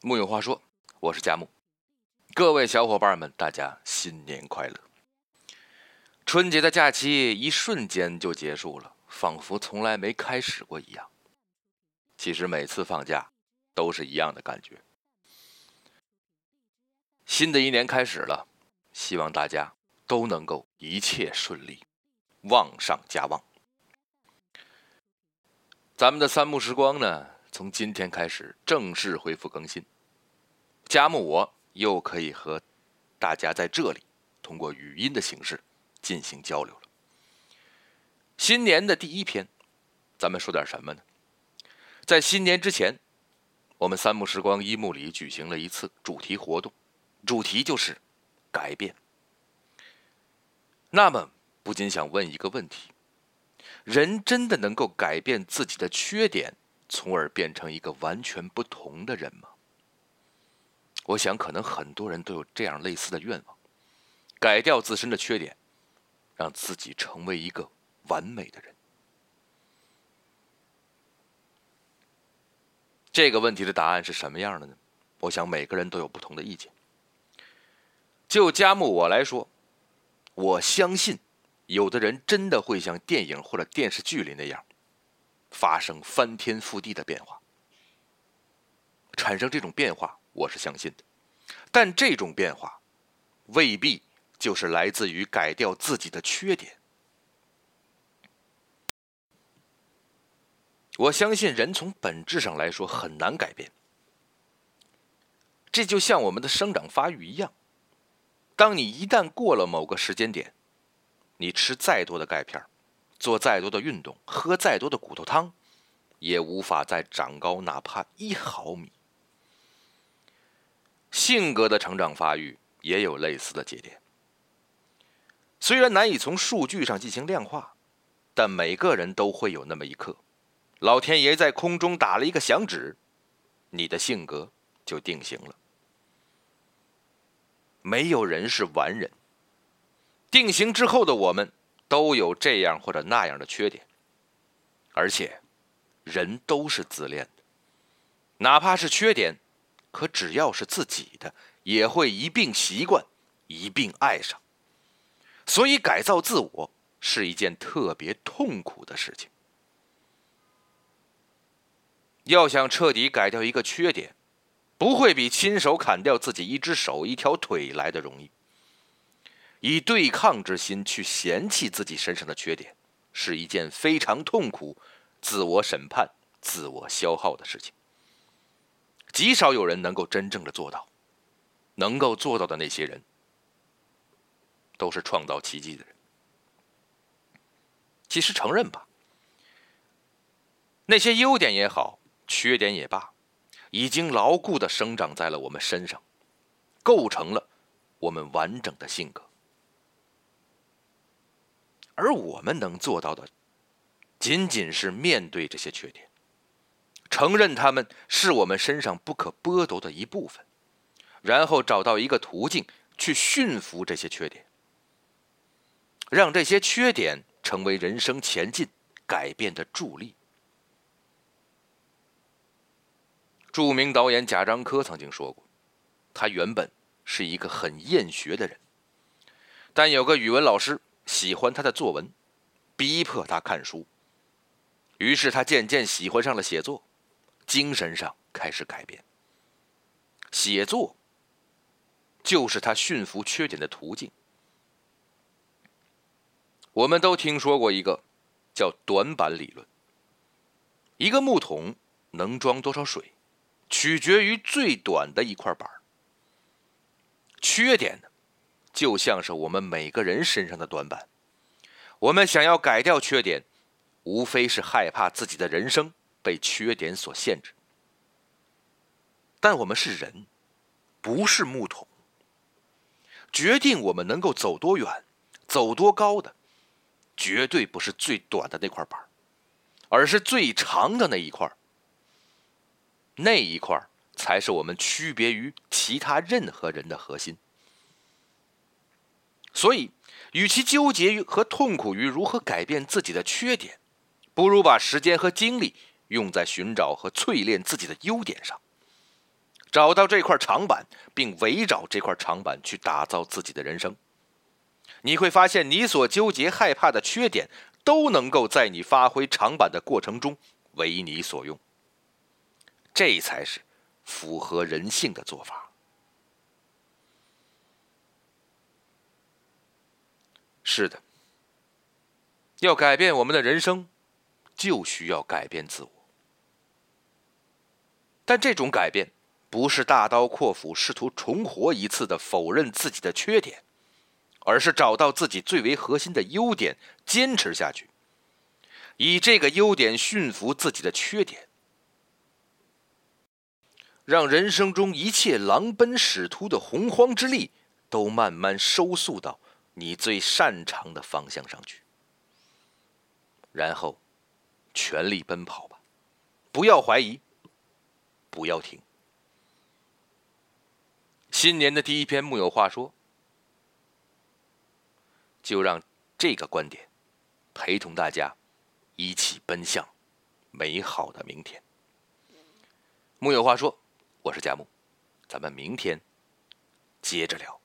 木有话说，我是佳木。各位小伙伴们，大家新年快乐！春节的假期一瞬间就结束了，仿佛从来没开始过一样。其实每次放假都是一样的感觉。新的一年开始了，希望大家都能够一切顺利，旺上加旺。咱们的三木时光呢？从今天开始正式恢复更新，加木我又可以和大家在这里通过语音的形式进行交流了。新年的第一篇，咱们说点什么呢？在新年之前，我们三木时光一木里举行了一次主题活动，主题就是改变。那么，不禁想问一个问题：人真的能够改变自己的缺点？从而变成一个完全不同的人吗？我想，可能很多人都有这样类似的愿望：改掉自身的缺点，让自己成为一个完美的人。这个问题的答案是什么样的呢？我想每个人都有不同的意见。就加木我来说，我相信，有的人真的会像电影或者电视剧里那样。发生翻天覆地的变化，产生这种变化，我是相信的。但这种变化未必就是来自于改掉自己的缺点。我相信人从本质上来说很难改变，这就像我们的生长发育一样。当你一旦过了某个时间点，你吃再多的钙片做再多的运动，喝再多的骨头汤，也无法再长高哪怕一毫米。性格的成长发育也有类似的节点，虽然难以从数据上进行量化，但每个人都会有那么一刻，老天爷在空中打了一个响指，你的性格就定型了。没有人是完人，定型之后的我们。都有这样或者那样的缺点，而且人都是自恋的，哪怕是缺点，可只要是自己的，也会一并习惯，一并爱上。所以改造自我是一件特别痛苦的事情。要想彻底改掉一个缺点，不会比亲手砍掉自己一只手、一条腿来的容易。以对抗之心去嫌弃自己身上的缺点，是一件非常痛苦、自我审判、自我消耗的事情。极少有人能够真正的做到，能够做到的那些人，都是创造奇迹的人。其实承认吧，那些优点也好，缺点也罢，已经牢固的生长在了我们身上，构成了我们完整的性格。而我们能做到的，仅仅是面对这些缺点，承认他们是我们身上不可剥夺的一部分，然后找到一个途径去驯服这些缺点，让这些缺点成为人生前进、改变的助力。著名导演贾樟柯曾经说过，他原本是一个很厌学的人，但有个语文老师。喜欢他的作文，逼迫他看书。于是他渐渐喜欢上了写作，精神上开始改变。写作就是他驯服缺点的途径。我们都听说过一个叫短板理论。一个木桶能装多少水，取决于最短的一块板缺点呢？就像是我们每个人身上的短板，我们想要改掉缺点，无非是害怕自己的人生被缺点所限制。但我们是人，不是木桶。决定我们能够走多远、走多高的，绝对不是最短的那块板，而是最长的那一块。那一块才是我们区别于其他任何人的核心。所以，与其纠结于和痛苦于如何改变自己的缺点，不如把时间和精力用在寻找和淬炼自己的优点上。找到这块长板，并围绕这块长板去打造自己的人生。你会发现，你所纠结、害怕的缺点，都能够在你发挥长板的过程中为你所用。这才是符合人性的做法。是的，要改变我们的人生，就需要改变自我。但这种改变，不是大刀阔斧、试图重活一次的否认自己的缺点。而是找到自己最为核心的优点，坚持下去，以这个优点驯服自己的缺点，让人生中一切狼奔使突的洪荒之力都慢慢收束到你最擅长的方向上去，然后全力奔跑吧，不要怀疑，不要停。新年的第一篇木有话说。就让这个观点陪同大家一起奔向美好的明天。木有话说，我是佳木，咱们明天接着聊。